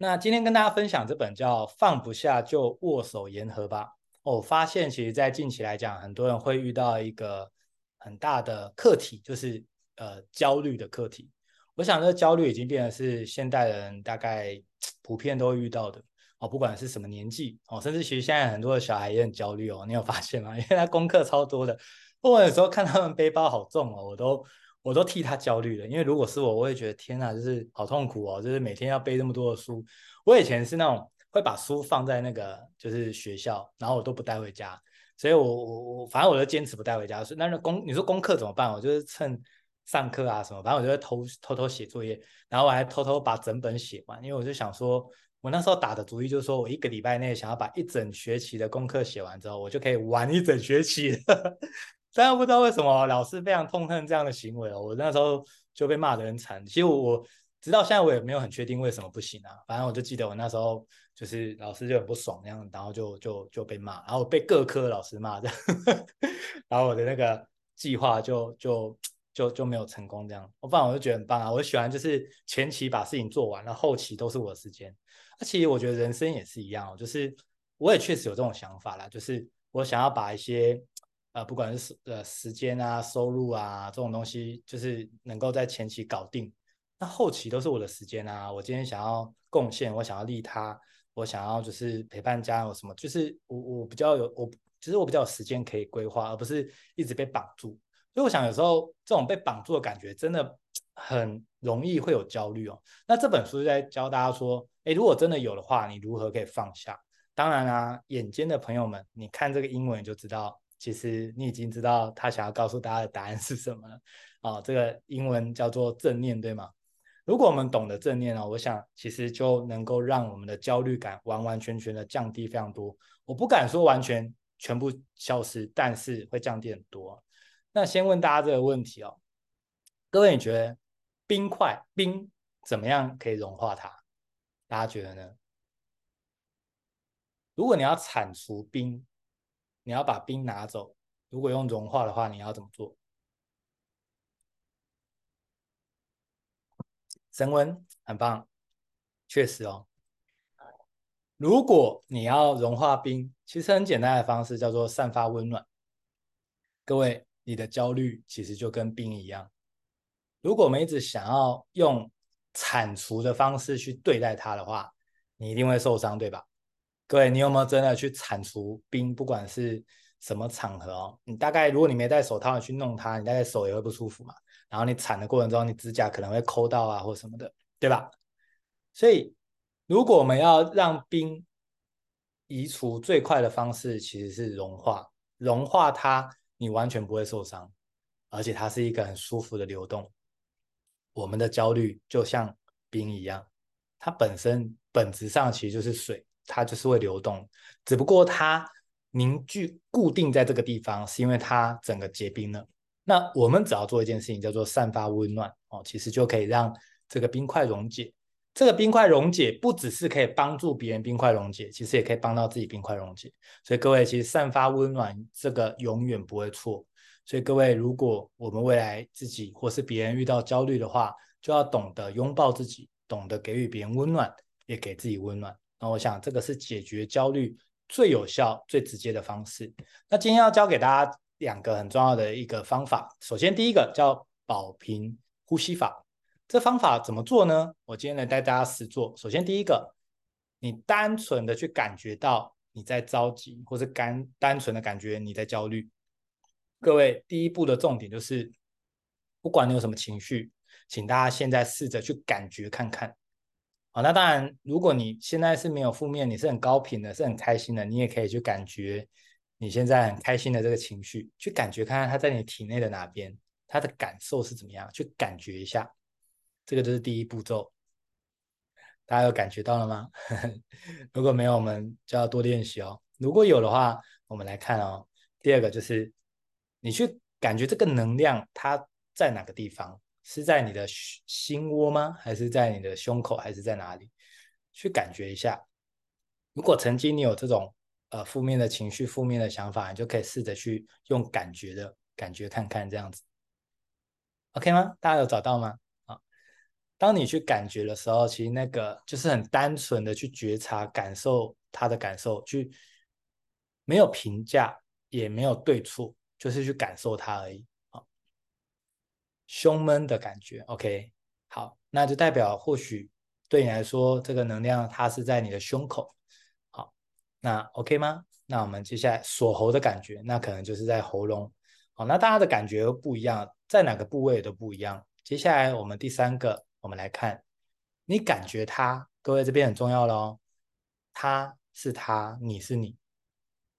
那今天跟大家分享这本叫《放不下就握手言和吧》。我发现其实，在近期来讲，很多人会遇到一个很大的课题，就是呃焦虑的课题。我想，这焦虑已经变成是现代人大概普遍都会遇到的哦，不管是什么年纪哦，甚至其实现在很多的小孩也很焦虑哦。你有发现吗？因为他功课超多的，我有时候看他们背包好重哦，我都。我都替他焦虑了，因为如果是我，我会觉得天哪，就是好痛苦哦，就是每天要背那么多的书。我以前是那种会把书放在那个就是学校，然后我都不带回家，所以我我我反正我就坚持不带回家。所以那那功你说功课怎么办？我就是趁上课啊什么，反正我就会偷偷偷写作业，然后我还偷偷把整本写完，因为我就想说，我那时候打的主意就是说我一个礼拜内想要把一整学期的功课写完之后，我就可以玩一整学期。但不知道为什么老师非常痛恨这样的行为哦，我那时候就被骂得很惨。其实我直到现在我也没有很确定为什么不行啊。反正我就记得我那时候就是老师就很不爽那样，然后就就就被骂，然后被各科老师骂这样，然后我的那个计划就就就就没有成功这样。我反正我就觉得很棒啊，我喜欢就是前期把事情做完，然后后期都是我的时间。那其实我觉得人生也是一样哦，就是我也确实有这种想法啦，就是我想要把一些。啊，不管是呃时间啊、收入啊这种东西，就是能够在前期搞定，那后期都是我的时间啊。我今天想要贡献，我想要利他，我想要就是陪伴家人什么，就是我我比较有我，其实我比较有时间可以规划，而不是一直被绑住。所以我想有时候这种被绑住的感觉，真的很容易会有焦虑哦。那这本书就在教大家说，诶，如果真的有的话，你如何可以放下？当然啊，眼尖的朋友们，你看这个英文就知道。其实你已经知道他想要告诉大家的答案是什么了啊？这个英文叫做正念，对吗？如果我们懂得正念呢，我想其实就能够让我们的焦虑感完完全全的降低非常多。我不敢说完全全部消失，但是会降低很多。那先问大家这个问题哦，各位你觉得冰块冰怎么样可以融化它？大家觉得呢？如果你要铲除冰，你要把冰拿走，如果用融化的话，你要怎么做？升温，很棒，确实哦。如果你要融化冰，其实很简单的方式叫做散发温暖。各位，你的焦虑其实就跟冰一样。如果我们一直想要用铲除的方式去对待它的话，你一定会受伤，对吧？各位，你有没有真的去铲除冰？不管是什么场合哦，你大概如果你没戴手套，你去弄它，你大概手也会不舒服嘛。然后你铲的过程中，你指甲可能会抠到啊，或什么的，对吧？所以，如果我们要让冰移除最快的方式，其实是融化。融化它，你完全不会受伤，而且它是一个很舒服的流动。我们的焦虑就像冰一样，它本身本质上其实就是水。它就是会流动，只不过它凝聚固定在这个地方，是因为它整个结冰了。那我们只要做一件事情，叫做散发温暖哦，其实就可以让这个冰块溶解。这个冰块溶解不只是可以帮助别人冰块溶解，其实也可以帮到自己冰块溶解。所以各位，其实散发温暖这个永远不会错。所以各位，如果我们未来自己或是别人遇到焦虑的话，就要懂得拥抱自己，懂得给予别人温暖，也给自己温暖。那我想，这个是解决焦虑最有效、最直接的方式。那今天要教给大家两个很重要的一个方法。首先，第一个叫保平呼吸法。这方法怎么做呢？我今天来带大家实做。首先，第一个，你单纯的去感觉到你在着急，或是干单纯的感觉你在焦虑。各位，第一步的重点就是，不管你有什么情绪，请大家现在试着去感觉看看。好，那当然，如果你现在是没有负面，你是很高频的，是很开心的，你也可以去感觉你现在很开心的这个情绪，去感觉看看它在你体内的哪边，它的感受是怎么样，去感觉一下，这个就是第一步骤。大家有感觉到了吗？如果没有，我们就要多练习哦。如果有的话，我们来看哦。第二个就是你去感觉这个能量它在哪个地方。是在你的心窝吗？还是在你的胸口？还是在哪里？去感觉一下。如果曾经你有这种呃负面的情绪、负面的想法，你就可以试着去用感觉的感觉看看这样子，OK 吗？大家有找到吗？啊，当你去感觉的时候，其实那个就是很单纯的去觉察、感受他的感受，去没有评价，也没有对错，就是去感受它而已。胸闷的感觉，OK，好，那就代表或许对你来说，这个能量它是在你的胸口。好，那 OK 吗？那我们接下来锁喉的感觉，那可能就是在喉咙。好，那大家的感觉都不一样，在哪个部位都不一样。接下来我们第三个，我们来看，你感觉它，各位这边很重要喽。它是它，你是你，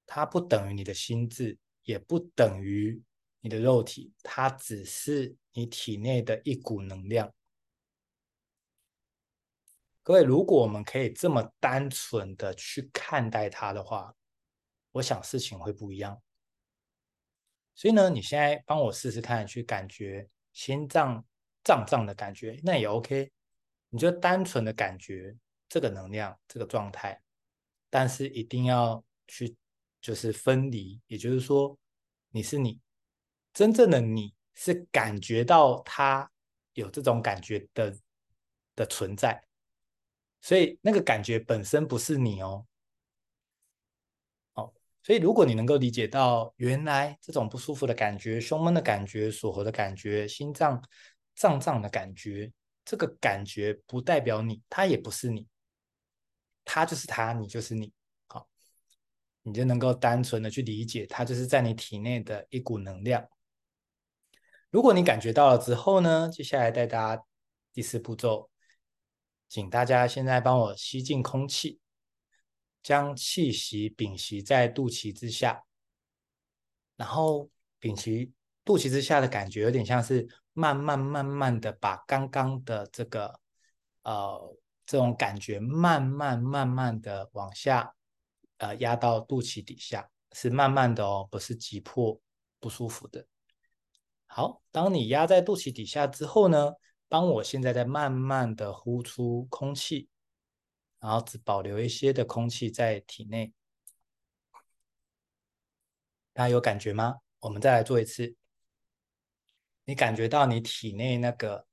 它不等于你的心智，也不等于你的肉体，它只是你体内的一股能量。各位，如果我们可以这么单纯的去看待它的话，我想事情会不一样，所以呢，你现在帮我试试看，去感觉心脏胀胀的感觉，那也 OK。你就单纯的感觉这个能量、这个状态，但是一定要去就是分离，也就是说，你是你，真正的你是感觉到它有这种感觉的的存在，所以那个感觉本身不是你哦。哦所以，如果你能够理解到，原来这种不舒服的感觉、胸闷的感觉、锁喉的感觉、心脏胀胀的感觉，这个感觉不代表你，它也不是你，它就是它，你就是你。好，你就能够单纯的去理解，它就是在你体内的一股能量。如果你感觉到了之后呢，接下来带大家第四步骤，请大家现在帮我吸进空气。将气息屏息在肚脐之下，然后屏息肚脐之下的感觉，有点像是慢慢慢慢的把刚刚的这个呃这种感觉慢慢慢慢的往下呃压到肚脐底下，是慢慢的哦，不是急迫不舒服的。好，当你压在肚脐底下之后呢，帮我现在在慢慢的呼出空气。然后只保留一些的空气在体内，大家有感觉吗？我们再来做一次。你感觉到你体内那个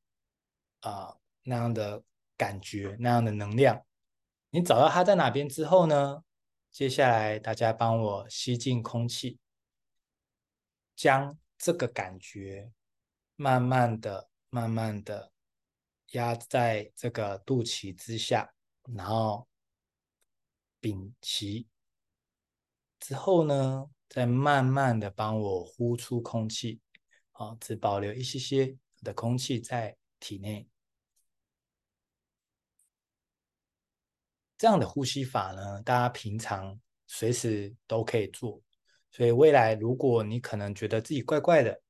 啊、那样的感觉，那样的能量，你找到它在哪边之后呢？接下来大家帮我吸进空气，将这个感觉慢慢的、慢慢的压在这个肚脐之下。然后屏息之后呢，再慢慢的帮我呼出空气，啊，只保留一些些的空气在体内。这样的呼吸法呢，大家平常随时都可以做。所以未来如果你可能觉得自己怪怪的，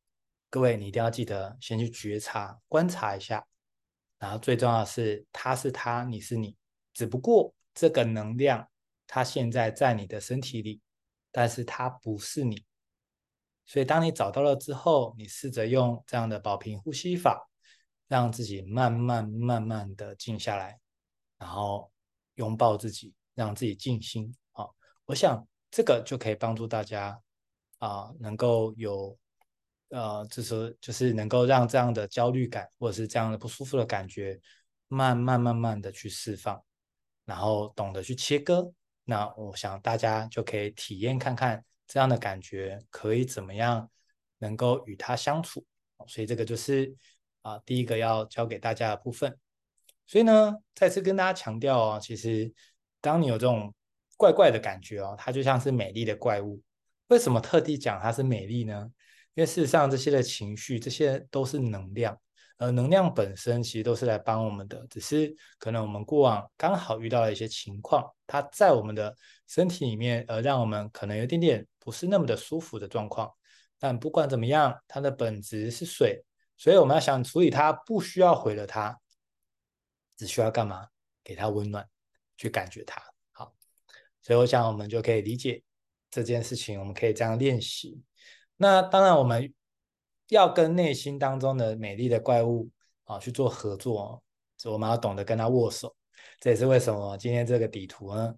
各位你一定要记得先去觉察、观察一下。然后最重要的是，他是他，你是你。只不过这个能量，它现在在你的身体里，但是它不是你。所以当你找到了之后，你试着用这样的保平呼吸法，让自己慢慢慢慢的静下来，然后拥抱自己，让自己静心。好，我想这个就可以帮助大家啊，能够有呃，就是就是能够让这样的焦虑感或者是这样的不舒服的感觉，慢慢慢慢的去释放。然后懂得去切割，那我想大家就可以体验看看这样的感觉可以怎么样能够与它相处。所以这个就是啊第一个要教给大家的部分。所以呢，再次跟大家强调哦，其实当你有这种怪怪的感觉哦，它就像是美丽的怪物。为什么特地讲它是美丽呢？因为事实上这些的情绪，这些都是能量。呃，能量本身其实都是来帮我们的，只是可能我们过往刚好遇到了一些情况，它在我们的身体里面，呃，让我们可能有点点不是那么的舒服的状况。但不管怎么样，它的本质是水，所以我们要想处理它，不需要毁了它，只需要干嘛？给它温暖，去感觉它。所以我想我们就可以理解这件事情，我们可以这样练习。那当然我们。要跟内心当中的美丽的怪物啊去做合作，所以我们要懂得跟他握手。这也是为什么今天这个底图呢，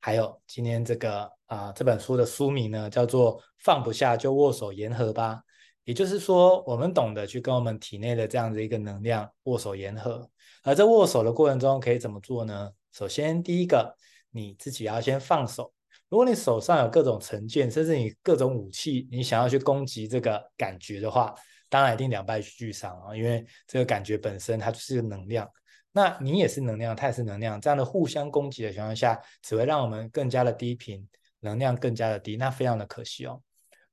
还有今天这个啊这本书的书名呢，叫做“放不下就握手言和吧”。也就是说，我们懂得去跟我们体内的这样的一个能量握手言和。而在握手的过程中，可以怎么做呢？首先，第一个，你自己要先放手。如果你手上有各种成见，甚至你各种武器，你想要去攻击这个感觉的话，当然一定两败俱伤啊！因为这个感觉本身它就是个能量，那你也是能量，它也是能量，这样的互相攻击的情况下，只会让我们更加的低频，能量更加的低，那非常的可惜哦。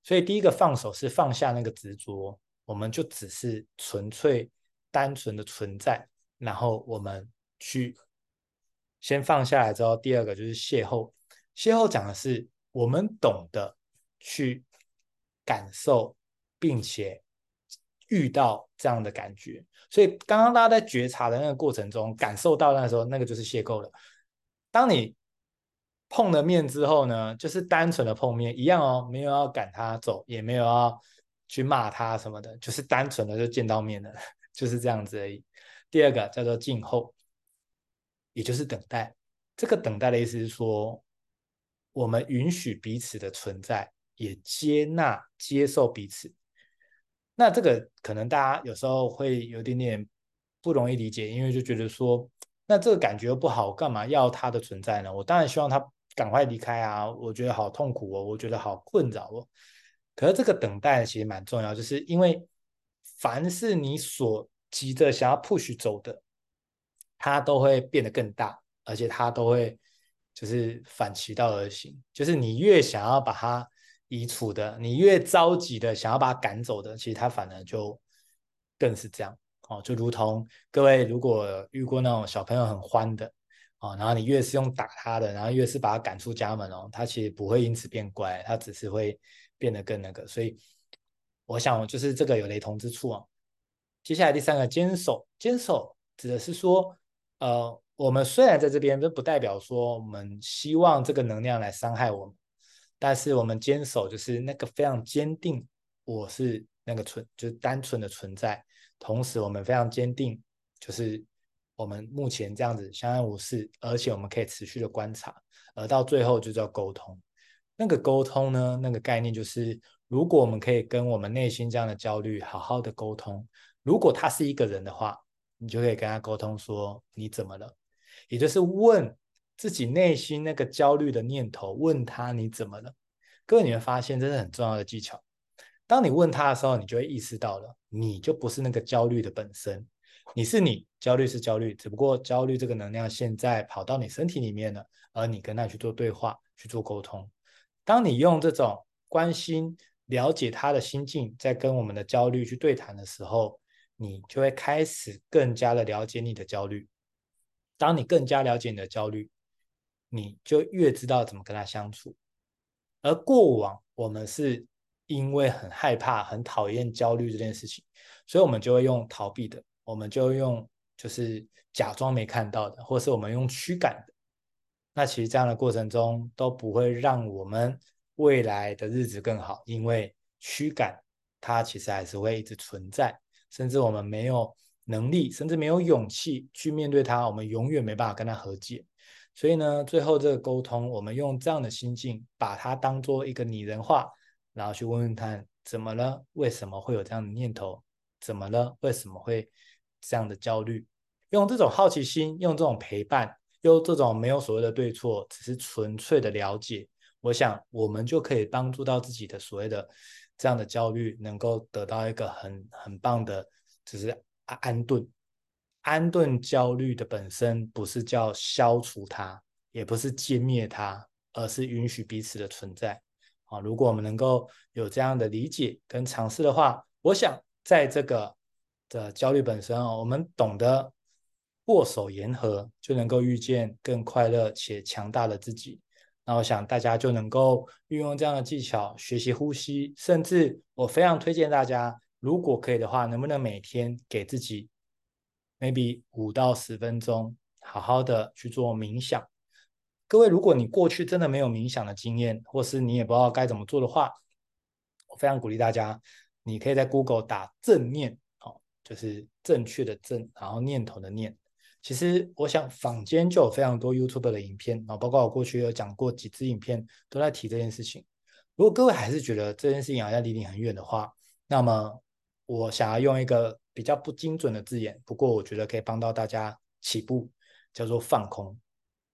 所以第一个放手是放下那个执着，我们就只是纯粹单纯的存在，然后我们去先放下来之后，第二个就是邂逅。邂逅讲的是我们懂得去感受，并且遇到这样的感觉。所以刚刚大家在觉察的那个过程中，感受到那时候，那个就是邂逅了。当你碰了面之后呢，就是单纯的碰面一样哦，没有要赶他走，也没有要去骂他什么的，就是单纯的就见到面了，就是这样子而已。第二个叫做静候，也就是等待。这个等待的意思是说，我们允许彼此的存在，也接纳、接受彼此。那这个可能大家有时候会有点点不容易理解，因为就觉得说，那这个感觉不好，干嘛要他的存在呢？我当然希望他。赶快离开啊！我觉得好痛苦哦，我觉得好困扰哦。可是这个等待其实蛮重要，就是因为凡是你所急着想要 push 走的，它都会变得更大，而且它都会就是反其道而行。就是你越想要把它移除的，你越着急的想要把它赶走的，其实它反而就更是这样哦。就如同各位如果遇过那种小朋友很欢的。哦，然后你越是用打他的，然后越是把他赶出家门哦，他其实不会因此变乖，他只是会变得更那个。所以我想就是这个有雷同之处啊。接下来第三个坚守，坚守指的是说，呃，我们虽然在这边，这不代表说我们希望这个能量来伤害我们，但是我们坚守就是那个非常坚定，我是那个存，就是单纯的存在，同时我们非常坚定，就是。我们目前这样子相安无事，而且我们可以持续的观察，而到最后就叫沟通。那个沟通呢，那个概念就是，如果我们可以跟我们内心这样的焦虑好好的沟通，如果他是一个人的话，你就可以跟他沟通说你怎么了，也就是问自己内心那个焦虑的念头，问他你怎么了。各位你会发现这是很重要的技巧。当你问他的时候，你就会意识到了，你就不是那个焦虑的本身。你是你，焦虑是焦虑，只不过焦虑这个能量现在跑到你身体里面了，而你跟他去做对话，去做沟通。当你用这种关心、了解他的心境，在跟我们的焦虑去对谈的时候，你就会开始更加的了解你的焦虑。当你更加了解你的焦虑，你就越知道怎么跟他相处。而过往我们是因为很害怕、很讨厌焦虑这件事情，所以我们就会用逃避的。我们就用就是假装没看到的，或是我们用驱赶的，那其实这样的过程中都不会让我们未来的日子更好，因为驱赶它其实还是会一直存在，甚至我们没有能力，甚至没有勇气去面对它，我们永远没办法跟它和解。所以呢，最后这个沟通，我们用这样的心境，把它当做一个拟人化，然后去问问他怎么了，为什么会有这样的念头？怎么了？为什么会？这样的焦虑，用这种好奇心，用这种陪伴，用这种没有所谓的对错，只是纯粹的了解，我想我们就可以帮助到自己的所谓的这样的焦虑，能够得到一个很很棒的，就是安安顿。安顿焦虑的本身不是叫消除它，也不是歼灭它，而是允许彼此的存在。啊，如果我们能够有这样的理解跟尝试的话，我想在这个。的焦虑本身哦，我们懂得握手言和，就能够遇见更快乐且强大的自己。那我想大家就能够运用这样的技巧，学习呼吸，甚至我非常推荐大家，如果可以的话，能不能每天给自己 maybe 五到十分钟，好好的去做冥想。各位，如果你过去真的没有冥想的经验，或是你也不知道该怎么做的话，我非常鼓励大家，你可以在 Google 打正念。哦就是正确的正，然后念头的念。其实我想坊间就有非常多 YouTube 的影片啊，包括我过去有讲过几支影片都在提这件事情。如果各位还是觉得这件事情好像离你很远的话，那么我想要用一个比较不精准的字眼，不过我觉得可以帮到大家起步，叫做放空。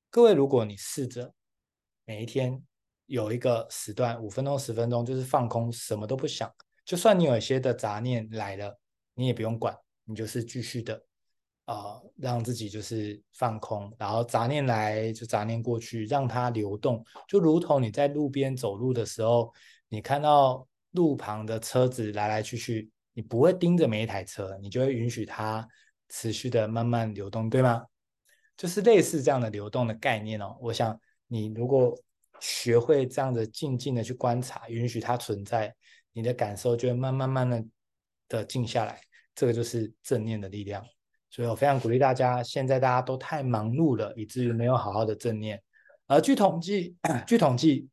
各位，如果你试着每一天有一个时段，五分钟、十分钟，就是放空，什么都不想，就算你有一些的杂念来了，你也不用管，你就是继续的。啊、呃，让自己就是放空，然后杂念来就杂念过去，让它流动，就如同你在路边走路的时候，你看到路旁的车子来来去去，你不会盯着每一台车，你就会允许它持续的慢慢流动，对吗？就是类似这样的流动的概念哦。我想你如果学会这样的静静的去观察，允许它存在，你的感受就会慢慢慢慢的静下来，这个就是正念的力量。所以我非常鼓励大家，现在大家都太忙碌了，以至于没有好好的正念。而据统计，据统计，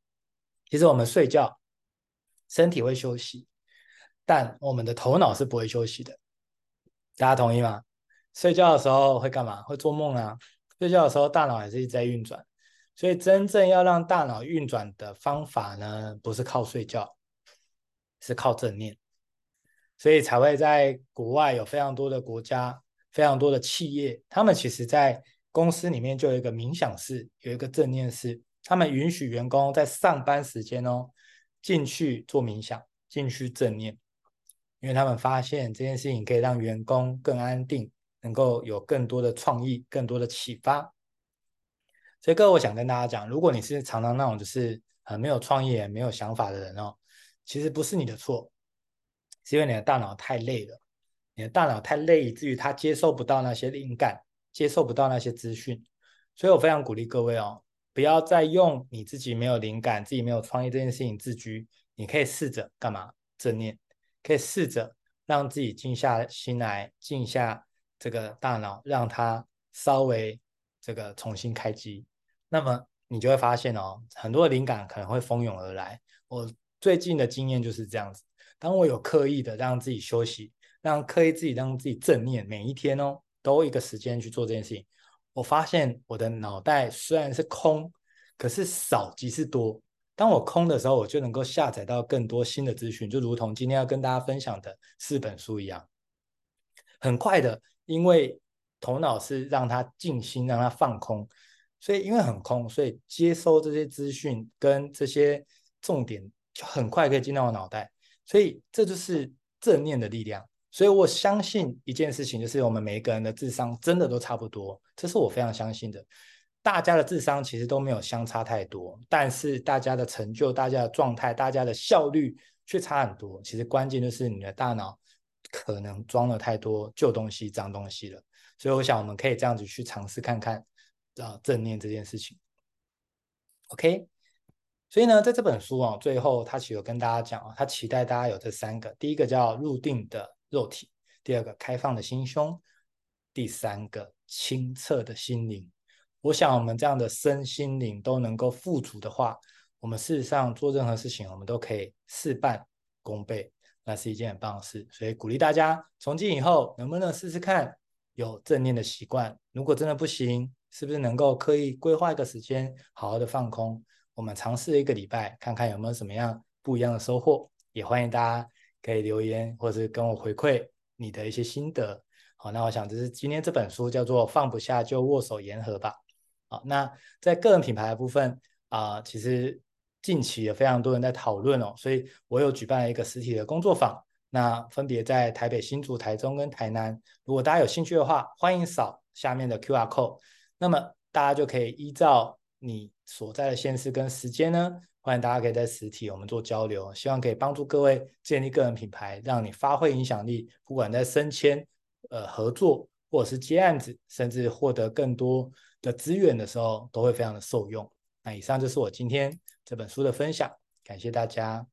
其实我们睡觉，身体会休息，但我们的头脑是不会休息的。大家同意吗？睡觉的时候会干嘛？会做梦啊。睡觉的时候，大脑也是一直在运转。所以真正要让大脑运转的方法呢，不是靠睡觉，是靠正念。所以才会在国外有非常多的国家。非常多的企业，他们其实在公司里面就有一个冥想室，有一个正念室，他们允许员工在上班时间哦进去做冥想，进去正念，因为他们发现这件事情可以让员工更安定，能够有更多的创意，更多的启发。所以，各位，我想跟大家讲，如果你是常常那种就是很没有创意、没有想法的人哦，其实不是你的错，是因为你的大脑太累了。你的大脑太累，以至于他接受不到那些灵感，接受不到那些资讯。所以我非常鼓励各位哦，不要再用你自己没有灵感、自己没有创意这件事情自居。你可以试着干嘛？正念，可以试着让自己静下心来，静下这个大脑，让它稍微这个重新开机。那么你就会发现哦，很多灵感可能会蜂拥而来。我最近的经验就是这样子，当我有刻意的让自己休息。让刻意自己让自己正念，每一天哦，都一个时间去做这件事情。我发现我的脑袋虽然是空，可是少即是多。当我空的时候，我就能够下载到更多新的资讯，就如同今天要跟大家分享的四本书一样。很快的，因为头脑是让它静心，让它放空，所以因为很空，所以接收这些资讯跟这些重点就很快可以进到我脑袋。所以这就是正念的力量。所以我相信一件事情，就是我们每一个人的智商真的都差不多，这是我非常相信的。大家的智商其实都没有相差太多，但是大家的成就、大家的状态、大家的效率却差很多。其实关键就是你的大脑可能装了太多旧东西、脏东西了。所以我想我们可以这样子去尝试看看，啊，正念这件事情。OK，所以呢，在这本书啊，最后他其实有跟大家讲啊，他期待大家有这三个，第一个叫入定的。肉体，第二个开放的心胸，第三个清澈的心灵。我想，我们这样的身心灵都能够富足的话，我们事实上做任何事情，我们都可以事半功倍，那是一件很棒的事。所以鼓励大家，从今以后能不能试试看有正念的习惯？如果真的不行，是不是能够刻意规划一个时间，好好的放空？我们尝试一个礼拜，看看有没有什么样不一样的收获。也欢迎大家。可以留言，或者是跟我回馈你的一些心得。好，那我想这是今天这本书叫做《放不下就握手言和吧》。好，那在个人品牌的部分啊、其实近期有非常多人在讨论哦，所以我有举办了一个实体的工作坊，那分别在台北、新竹、台中跟台南。如果大家有兴趣的话，欢迎扫下面的 QR code，那么大家就可以依照你所在的县市跟时间呢。欢迎大家可以在实体我们做交流，希望可以帮助各位建立个人品牌，让你发挥影响力。不管在升迁、呃合作，或者是接案子，甚至获得更多的资源的时候，都会非常的受用。那以上就是我今天这本书的分享，感谢大家。